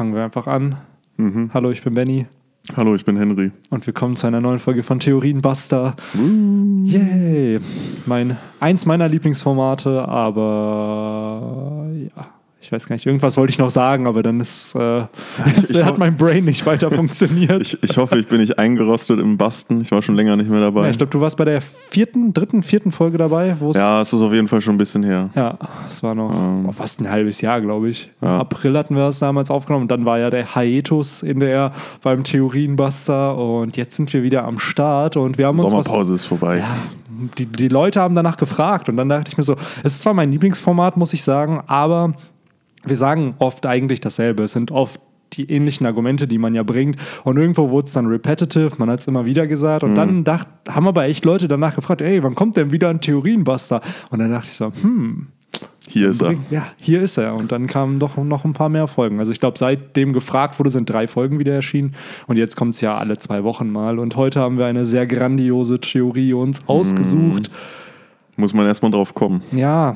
fangen wir einfach an. Hallo, ich bin Benny Hallo, ich bin Henry. und willkommen zu einer neuen Folge von Theorienbuster. Yay! Mein, eins meiner Lieblingsformate, aber ja, ich weiß gar nicht, irgendwas wollte ich noch sagen, aber dann ist, äh, ist ich hat mein Brain nicht weiter funktioniert. Ich, ich hoffe, ich bin nicht eingerostet im Basten. Ich war schon länger nicht mehr dabei. ja, ich glaube, du warst bei der vierten, dritten, vierten Folge dabei, Ja, es ist auf jeden Fall schon ein bisschen her. Ja, es war noch Ähm. oh, fast ein halbes Jahr, glaube ich. Im Ja. April hatten wir das damals aufgenommen und dann war ja der Hiatus in der beim Theorienbuster und jetzt sind wir wieder am Start und wir haben uns was Sommerpause ist vorbei. ja, die, die Leute haben danach gefragt und dann dachte ich mir so, es ist zwar mein Lieblingsformat, muss ich sagen, aber wir sagen oft eigentlich dasselbe. Es sind oft die ähnlichen Argumente, die man ja bringt. Und irgendwo wurde es dann repetitive, man hat es immer wieder gesagt. Und dann dacht, haben aber echt Leute danach gefragt, ey, wann kommt denn wieder ein Theorienbuster? Und dann dachte ich so, hm, Hier ist er. ja, hier ist er. Und dann kamen doch noch ein paar mehr Folgen. Also ich glaube, seitdem gefragt wurde, sind drei Folgen wieder erschienen. Und jetzt kommt es ja alle zwei Wochen mal. Und heute haben wir eine sehr grandiose Theorie uns ausgesucht. Muss man erstmal drauf kommen. Ja,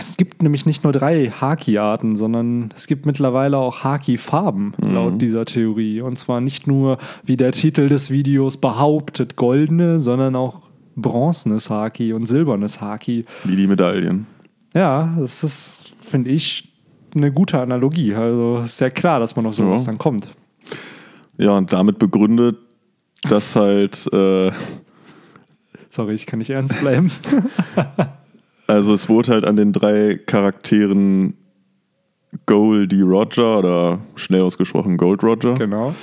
es gibt nämlich nicht nur drei Haki-Arten, sondern es gibt mittlerweile auch Haki-Farben laut dieser Theorie. Und zwar nicht nur, wie der Titel des Videos behauptet, goldene, sondern auch bronzenes Haki und silbernes Haki. Wie die Medaillen. Ja, das ist, finde ich, eine gute Analogie. Also ist ja klar, dass man auf sowas Ja. dann kommt. Ja, und damit begründet, dass halt, äh, Sorry, ich kann nicht ernst bleiben. also es wurde halt an den drei Charakteren Goldie Roger oder schnell ausgesprochen Gold Roger, genau.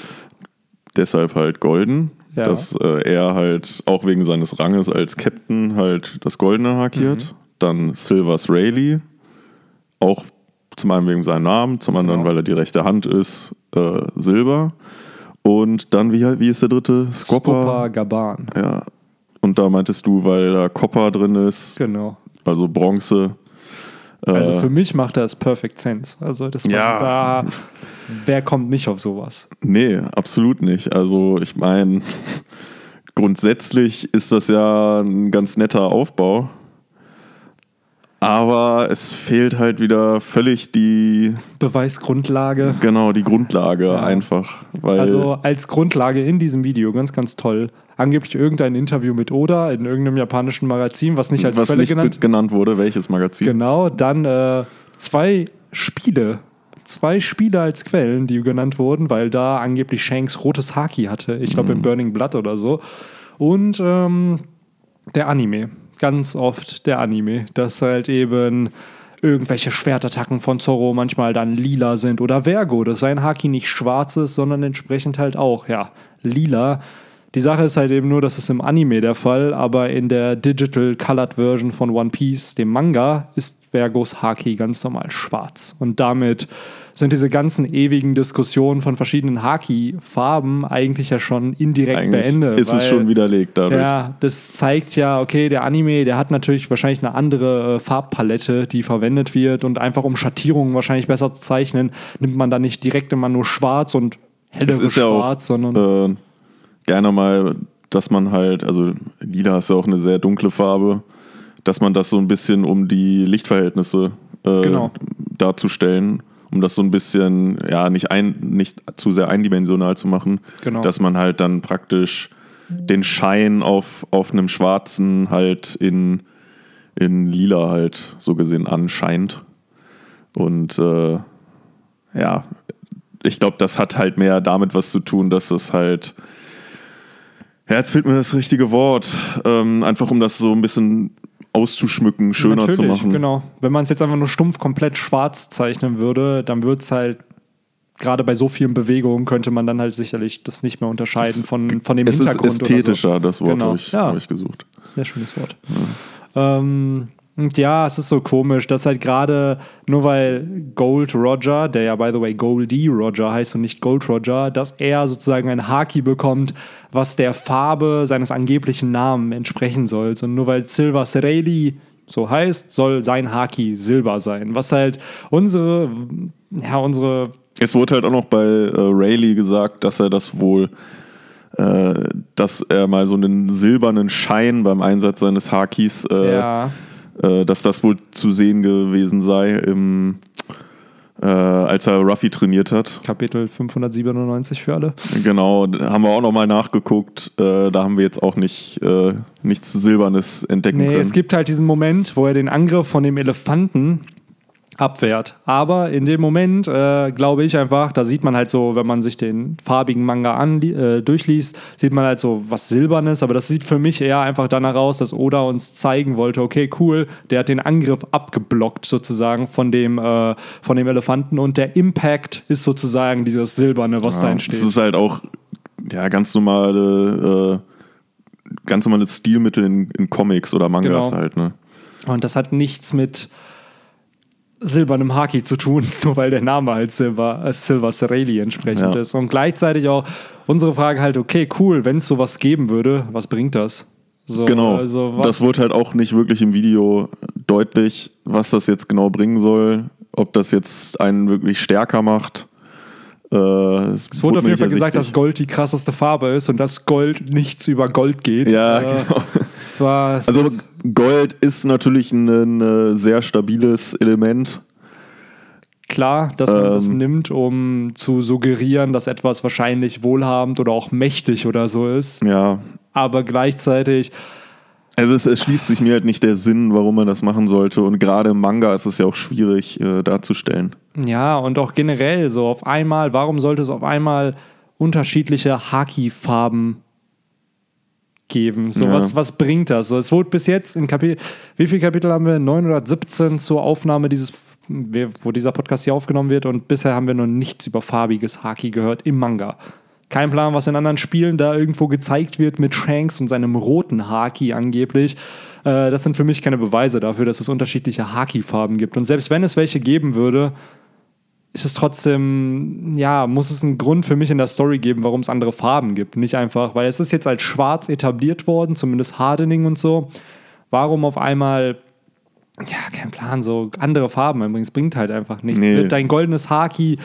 deshalb halt golden. Ja. Dass äh, er halt auch wegen seines Ranges als Captain halt das Goldene markiert. Mhm. Dann Silvers Rayleigh, auch zum einen wegen seinem Namen, zum anderen, Genau. weil er die rechte Hand ist, äh, Silber. Und dann, wie, wie ist der dritte? Skopa Gaban. Ja. Und da meintest du, weil da Copper drin ist, Genau. Also Bronze. Also Äh, für mich macht das Perfect Sense. Also das war Ja. da, wer kommt nicht auf sowas? Nee, absolut nicht. Also ich meine, grundsätzlich ist das ja ein ganz netter Aufbau. Aber es fehlt halt wieder völlig die, Beweisgrundlage. genau, die Grundlage einfach. Weil, Also als Grundlage in diesem Video, ganz, ganz toll, angeblich irgendein Interview mit Oda in irgendeinem japanischen Magazin, was nicht als was Quelle nicht genannt genannt wurde, welches Magazin? Genau, dann äh, zwei Spiele. Zwei Spiele als Quellen, die genannt wurden, weil da angeblich Shanks rotes Haki hatte. Ich glaube Mhm. in Burning Blood oder so. Und ähm, der Anime. Ganz oft der Anime. Dass halt eben irgendwelche Schwertattacken von Zorro manchmal dann lila sind. Oder Vergo, dass sein Haki nicht schwarz ist, sondern entsprechend halt auch, ja, lila. Die Sache ist halt eben nur, das ist im Anime der Fall, aber in der Digital Colored Version von One Piece, dem Manga, ist Vergos Haki ganz normal schwarz. Und damit sind diese ganzen ewigen Diskussionen von verschiedenen Haki-Farben eigentlich ja schon indirekt Eigentlich beendet. ist es weil- schon widerlegt dadurch. ja, das zeigt ja, okay, der Anime, der hat natürlich wahrscheinlich eine andere äh, Farbpalette, die verwendet wird und einfach um Schattierungen wahrscheinlich besser zu zeichnen, nimmt man dann nicht direkt immer nur schwarz und hellere Es ist ja auch schwarz, sondern äh, gerne mal, dass man halt, also lila ist ja auch eine sehr dunkle Farbe, dass man das so ein bisschen um die Lichtverhältnisse äh, Genau. darzustellen, um das so ein bisschen, ja, nicht, ein, nicht zu sehr eindimensional zu machen, Genau. dass man halt dann praktisch den Schein auf, auf einem schwarzen halt in, in lila halt so gesehen anscheint. Und äh, ja, ich glaube, das hat halt mehr damit was zu tun, dass es halt. Ja, jetzt fehlt mir das richtige Wort. Ähm, einfach um das so ein bisschen auszuschmücken, schöner zu Natürlich, machen. genau. Wenn man es jetzt einfach nur stumpf komplett schwarz zeichnen würde, dann würde es halt gerade bei so vielen Bewegungen könnte man dann halt sicherlich das nicht mehr unterscheiden von, von dem Es ist Hintergrund. ästhetischer, oder das Wort Genau, habe ich, ja. hab ich gesucht. so. Sehr schönes Wort. Ähm, und ja, es ist so komisch, dass halt gerade nur weil Gold Roger, der ja by the way Goldie Roger heißt und nicht Gold Roger, dass er sozusagen ein Haki bekommt, was der Farbe seines angeblichen Namen entsprechen soll. Und nur weil Silver Sereli so heißt, soll sein Haki Silber sein. Was halt unsere, ja, unsere Es wurde halt auch noch bei äh, Rayleigh gesagt, dass er das wohl, äh, dass er mal so einen silbernen Schein beim Einsatz seines Hakis, äh, ja, äh, dass das wohl zu sehen gewesen sei im, äh, als er Ruffy trainiert hat. Kapitel 597 für alle. Genau, haben wir auch nochmal nachgeguckt. Äh, da haben wir jetzt auch nicht äh, nichts Silbernes entdecken Nee, können. es gibt halt diesen Moment, wo er den Angriff von dem Elefanten abwehrt. Aber in dem Moment äh, glaube ich einfach, da sieht man halt so, wenn man sich den farbigen Manga an, äh, durchliest, sieht man halt so was Silbernes. Aber das sieht für mich eher einfach danach aus, dass Oda uns zeigen wollte, okay, cool, der hat den Angriff abgeblockt sozusagen von dem, äh, von dem Elefanten und der Impact ist sozusagen dieses Silberne, was da Ja, entsteht. Das ist halt auch ja, ganz normale, äh, ganz normales Stilmittel in, in Comics oder Mangas Genau. halt, ne? Und das hat nichts mit silbernem Haki zu tun, nur weil der Name halt Silver, äh, Silver Serali entsprechend Ja. ist. Und gleichzeitig auch unsere Frage halt, okay, cool, wenn es sowas geben würde, was bringt das? So, Genau. Also das wurde halt auch nicht wirklich im Video deutlich, was das jetzt genau bringen soll. Ob das jetzt einen wirklich stärker macht. Äh, es es wurde auf jeden Fall gesagt, dass. Gold die krasseste Farbe ist und dass Gold nichts über Gold geht. Ja, Äh, genau. Es war, es Also Gold ist natürlich ein, ein äh, sehr stabiles Element. klar, dass man das ähm, nimmt, um zu suggerieren, dass etwas wahrscheinlich wohlhabend oder auch mächtig oder so ist. Ja. Aber gleichzeitig Also es, es schließt sich mir halt nicht der Sinn, warum man das machen sollte. Und gerade im Manga ist es ja auch schwierig äh, darzustellen. Ja, und auch generell so auf einmal, warum sollte es auf einmal unterschiedliche Haki-Farben geben? So, Ja. was, was bringt das? So, es wurde bis jetzt in Kapitel, wie viele Kapitel haben wir? 917 zur Aufnahme dieses, wo dieser Podcast hier aufgenommen wird und bisher haben wir noch nichts über farbiges Haki gehört im Manga. Kein Plan, was in anderen Spielen da irgendwo gezeigt wird mit Shanks und seinem roten Haki angeblich. Äh, das sind für mich keine Beweise dafür, dass es unterschiedliche Haki-Farben gibt. Und selbst wenn es welche geben würde, ist es trotzdem, ja, muss es einen Grund für mich in der Story geben, warum es andere Farben gibt. Nicht einfach, weil es ist jetzt als schwarz etabliert worden, zumindest Hardening und so. Warum auf einmal, ja, kein Plan, so andere Farben übrigens bringt halt einfach nichts. Nee. Wird dein goldenes Haki,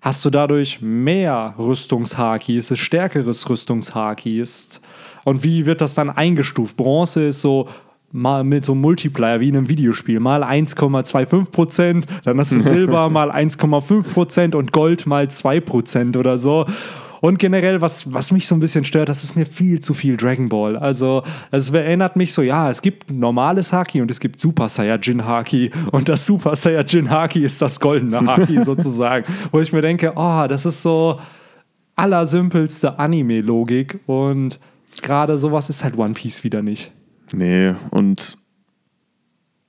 hast du dadurch mehr Rüstungshaki, ist es stärkeres Rüstungshaki ist. Und wie wird das dann eingestuft? Bronze ist so mal mit so einem Multiplier wie in einem Videospiel. Mal 1,25 Prozent, dann hast du Silber mal 1,5 Prozent und Gold mal 2 Prozent oder so. Und generell, was, was mich so ein bisschen stört, das ist mir viel zu viel Dragon Ball. Also, es erinnert mich so, ja, es gibt normales Haki und es gibt Super Saiyajin Haki. Und das Super Saiyajin Haki ist das goldene Haki sozusagen. Wo ich mir denke, oh, das ist so allersimpelste Anime-Logik. Und gerade sowas ist halt One Piece wieder nicht. Nee, und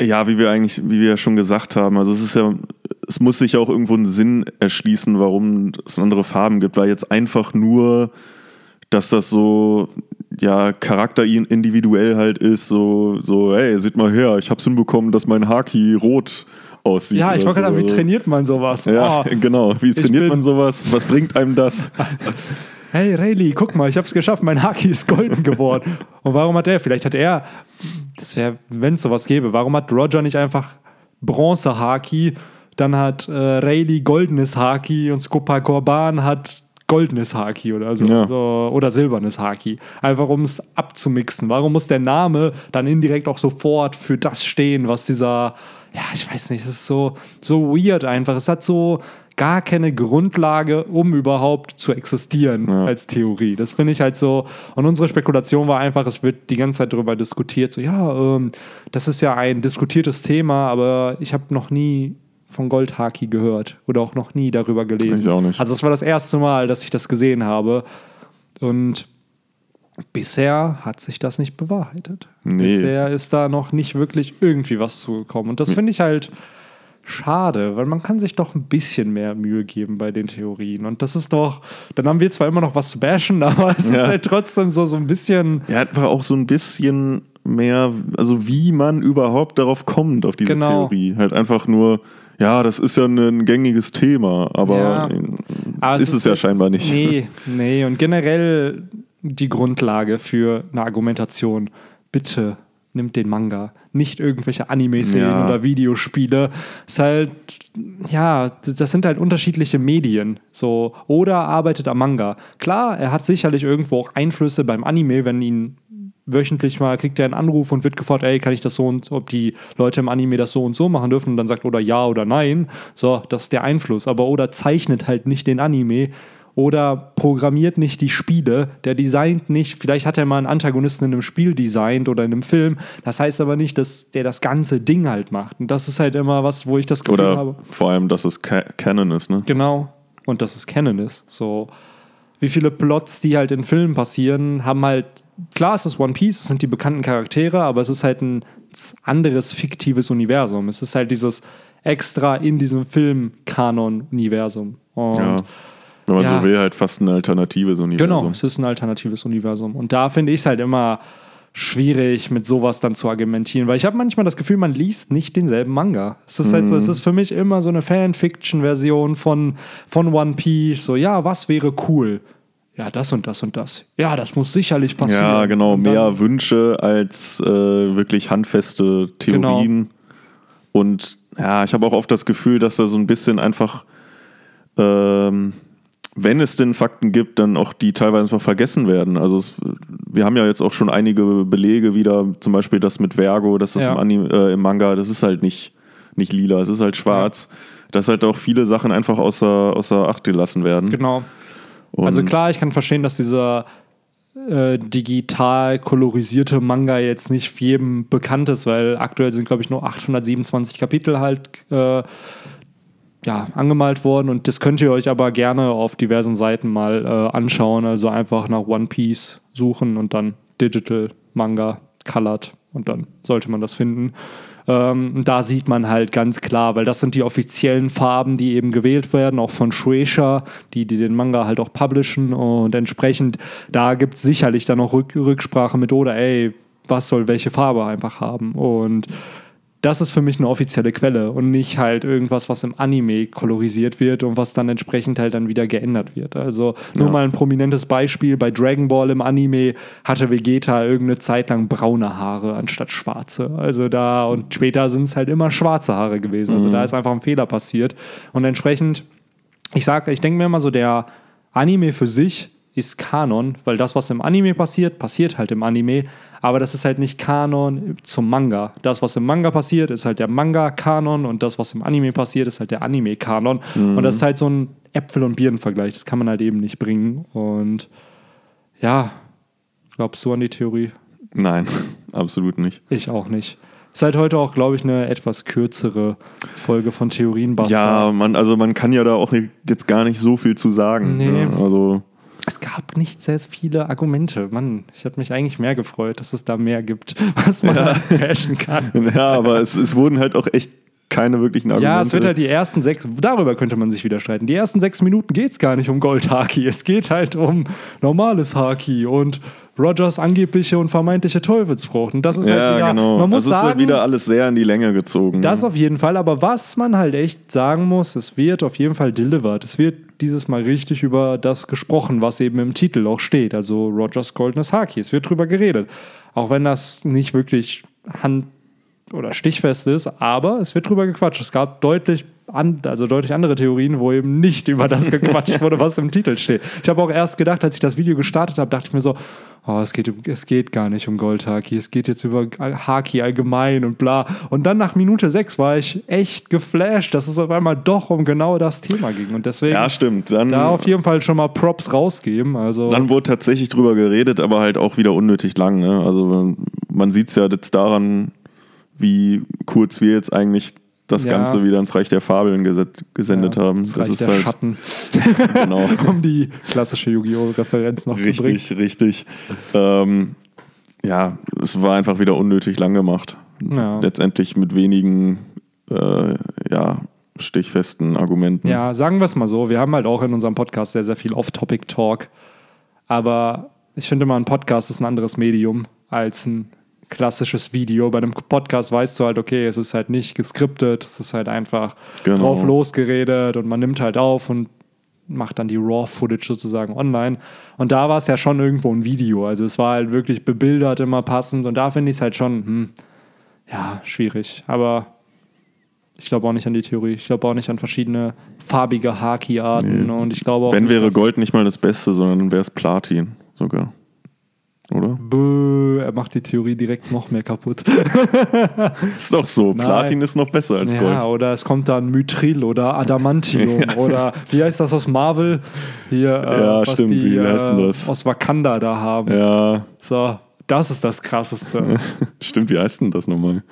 ja, wie wir eigentlich, wie wir ja schon gesagt haben, also es ist ja, es muss sich ja auch irgendwo einen Sinn erschließen, warum es andere Farben gibt, weil jetzt einfach nur, dass das so, ja, charakterindividuell halt ist, so, so, hey, seht mal her, ich hab's hinbekommen, dass mein Haki rot aussieht. Ja, ich wollte gerade so. sagen, wie trainiert man sowas? Ja, Oh. genau. Wie trainiert man sowas? Was bringt einem das? Hey Rayleigh, guck mal, ich hab's geschafft, mein Haki ist golden geworden. Und warum hat er, vielleicht hat er, das wäre, wenn es sowas gäbe, warum hat Roger nicht einfach Bronze-Haki, dann hat äh, Rayleigh goldenes Haki und Skopa Korban hat goldenes Haki oder so, Ja. so oder silbernes Haki. Einfach um es abzumixen. Warum muss der Name dann indirekt auch sofort für das stehen, was dieser, ja, ich weiß nicht, es ist so, so weird einfach. Es hat so gar keine Grundlage, um überhaupt zu existieren Ja. als Theorie. Das finde ich halt so. Und unsere Spekulation war einfach, es wird die ganze Zeit darüber diskutiert, so, ja, ähm, das ist ja ein diskutiertes Thema, aber ich habe noch nie von Goldhaki gehört oder auch noch nie darüber gelesen. Ich auch nicht. Also es war das erste Mal, dass ich das gesehen habe. Und bisher hat sich das nicht bewahrheitet. Nee. Bisher ist da noch nicht wirklich irgendwie was zugekommen. Und das finde ich halt schade, weil man kann sich doch ein bisschen mehr Mühe geben bei den Theorien. Und das ist doch, dann haben wir zwar immer noch was zu bashen, aber es ist Ja. halt trotzdem so, so ein bisschen. Ja, einfach auch so ein bisschen mehr, also wie man überhaupt darauf kommt, auf diese Genau. Theorie. Halt einfach nur, ja, das ist ja ein gängiges Thema, aber Ja. Aber ist es ja halt- scheinbar nicht. Nee, nee. Und generell die Grundlage für eine Argumentation. Bitte nimmt den Manga, nicht irgendwelche Anime-Serien Ja. oder Videospiele. Ist halt, ja, das sind halt unterschiedliche Medien. So, oder arbeitet am Manga. Klar, er hat sicherlich irgendwo auch Einflüsse beim Anime, wenn ihn wöchentlich mal kriegt er einen Anruf und wird gefragt, ey, kann ich das so und ob die Leute im Anime das so und so machen dürfen und dann sagt oder ja oder nein. So, das ist der Einfluss. Aber Oda zeichnet halt nicht den Anime oder programmiert nicht die Spiele, der designt nicht, vielleicht hat er mal einen Antagonisten in einem Spiel designt oder in einem Film. Das heißt aber nicht, dass der das ganze Ding halt macht. Und das ist halt immer was, wo ich das Gefühl Oder habe. vor allem, dass es Ca Canon ist, ne? Genau. Und dass es Canon ist. So, wie viele Plots, die halt in Filmen passieren, haben halt, klar, es ist One Piece, es sind die bekannten Charaktere, aber es ist halt ein anderes fiktives Universum. Es ist halt dieses extra in diesem Film-Kanon-Universum. Und Ja. Wenn man Ja. so will, halt fast ein alternatives Universum. Genau, es ist ein alternatives Universum. Und da finde ich es halt immer schwierig, mit sowas dann zu argumentieren, weil ich habe manchmal das Gefühl, man liest nicht denselben Manga. Es ist halt so, es Mhm. ist für mich immer so eine Fanfiction-Version von, von One Piece. So, ja, was wäre cool? Ja, das und das und das. Ja, das muss sicherlich passieren. Ja, genau. Dann- Mehr Wünsche als äh, wirklich handfeste Theorien. Und ja, ich habe auch oft das Gefühl, dass da so ein bisschen einfach, ähm, wenn es denn Fakten gibt, dann auch die teilweise einfach vergessen werden. Also es, wir haben ja jetzt auch schon einige Belege wieder, zum Beispiel das mit Vergo, dass das Ja. im, Anime, äh, im Manga, das ist halt nicht, nicht lila, es ist halt schwarz. Dass halt auch viele Sachen einfach außer, außer Acht gelassen werden. Genau. Und Also klar, ich kann verstehen, dass dieser äh, digital kolorisierte Manga jetzt nicht jedem bekannt ist, weil aktuell sind, glaube ich, nur 827 Kapitel halt äh, ja, angemalt worden und das könnt ihr euch aber gerne auf diversen Seiten mal äh, anschauen. Also einfach nach One Piece suchen und dann Digital Manga Colored und dann sollte man das finden. Ähm, da sieht man halt ganz klar, weil das sind die offiziellen Farben, die eben gewählt werden, auch von Shueisha, die, die den Manga halt auch publishen und entsprechend, da gibt es sicherlich dann auch Rück Rücksprache mit Oda, ey, was soll welche Farbe einfach haben und das ist für mich eine offizielle Quelle und nicht halt irgendwas, was im Anime kolorisiert wird und was dann entsprechend halt dann wieder geändert wird. Also nur Ja. mal ein prominentes Beispiel, bei Dragon Ball im Anime hatte Vegeta irgendeine Zeit lang braune Haare anstatt schwarze. Also da und später sind es halt immer schwarze Haare gewesen. Also da ist einfach ein Fehler passiert und entsprechend, ich sage, ich denke mir immer so, der Anime für sich ist Kanon, weil das, was im Anime passiert, passiert halt im Anime, aber das ist halt nicht Kanon zum Manga. Das, was im Manga passiert, ist halt der Manga-Kanon und das, was im Anime passiert, ist halt der Anime-Kanon. Und das ist halt so ein Äpfel- und Birnen-Vergleich. Das kann man halt eben nicht bringen. Und ja, glaubst du an die Theorie? Nein, absolut nicht. Ich auch nicht. Ist halt heute auch, glaube ich, eine etwas kürzere Folge von Theorienbuster. Ja, man, also man kann ja da auch jetzt gar nicht so viel zu sagen. Nee. Ne? Also Es gab nicht sehr viele Argumente. Mann, ich hätte mich eigentlich mehr gefreut, dass es da mehr gibt, was man bashen kann. ja, aber es, es wurden halt auch echt keine wirklichen Argumente. Ja, es wird halt die ersten sechs, darüber könnte man sich wieder streiten. Die ersten sechs Minuten geht es gar nicht um Gold-Haki. Es geht halt um normales Haki und Rogers angebliche und vermeintliche Teufelsfrucht. Und das ist ja, halt wieder, genau. man muss also es ist sagen, halt wieder alles sehr in die Länge gezogen. Das auf jeden Fall, aber was man halt echt sagen muss, es wird auf jeden Fall delivered. Es wird dieses Mal richtig über das gesprochen, was eben im Titel auch steht. Also Rogers goldenes Haki. Es wird drüber geredet. Auch wenn das nicht wirklich hand- oder stichfest ist, aber es wird drüber gequatscht. Es gab deutlich, an, also deutlich andere Theorien, wo eben nicht über das gequatscht wurde, was im Titel steht. Ich habe auch erst gedacht, als ich das Video gestartet habe, dachte ich mir so, oh, es geht, es geht gar nicht um Goldhaki, es geht jetzt über Haki allgemein und bla. Und dann nach Minute sechs war ich echt geflasht, dass es auf einmal doch um genau das Thema ging. Und deswegen ja, stimmt. Dann, da auf jeden Fall schon mal Props rausgeben. Also dann wurde tatsächlich drüber geredet, aber halt auch wieder unnötig lang. Ne? Also man sieht es ja jetzt daran, wie kurz wir jetzt eigentlich das Ja. Ganze wieder ins Reich der Fabeln gesendet ja, haben. das Reich der halt Schatten, genau. um die klassische Yu-Gi-Oh! Referenz noch zu bringen. richtig, richtig. Ähm, ja, es war einfach wieder unnötig lang gemacht. Ja. Letztendlich mit wenigen äh, ja, stichfesten Argumenten. Ja, sagen wir es mal so. Wir haben halt auch in unserem Podcast sehr, sehr viel Off-Topic-Talk. Aber ich finde mal, ein Podcast ist ein anderes Medium als ein klassisches Video. Bei einem Podcast weißt du halt, okay, es ist halt nicht geskriptet, es ist halt einfach Genau. drauf losgeredet und man nimmt halt auf und macht dann die Raw-Footage sozusagen online. Und da war es ja schon irgendwo ein Video. Also es war halt wirklich bebildert, immer passend. Und da finde ich es halt schon, hm, ja, schwierig. Aber ich glaube auch nicht an die Theorie. Ich glaube auch nicht an verschiedene farbige Haki-Arten. Nee. Und ich glaube auch Wenn wäre Gold nicht mal das Beste, sondern wäre es Platin sogar. Oder? Bäh, er macht die Theorie direkt noch mehr kaputt. Ist doch so. Nein. Platin ist noch besser als Ja, Gold. oder es kommt dann Mythril oder Adamantium oder wie heißt das aus Marvel? Hier, äh, Ja, was stimmt, die wie heißt denn äh, das? aus Wakanda da haben. Ja, So, das ist das Krasseste. stimmt. Wie heißt denn das nochmal?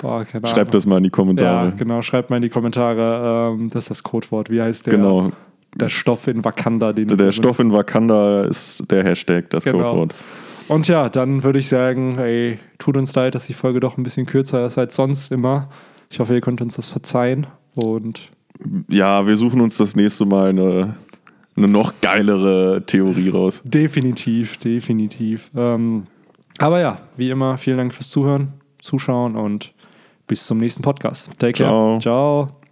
Boah, keine Ahnung. Schreibt das mal in die Ja, Kommentare. genau, schreibt mal in die Kommentare, ähm, das ist das Codewort. Wie heißt der, Genau. der Stoff in Wakanda? Den Der du Stoff in Wakanda ist der Hashtag, das Genau. Codewort. Und ja, dann würde ich sagen, ey, tut uns leid, dass die Folge doch ein bisschen kürzer ist als sonst immer. Ich hoffe, ihr könnt uns das verzeihen. Und Ja, wir suchen uns das nächste Mal eine, eine noch geilere Theorie raus. definitiv, definitiv. Ähm, aber ja, wie immer, vielen Dank fürs Zuhören, Zuschauen und bis zum nächsten Podcast. Take care. Ciao. Ciao.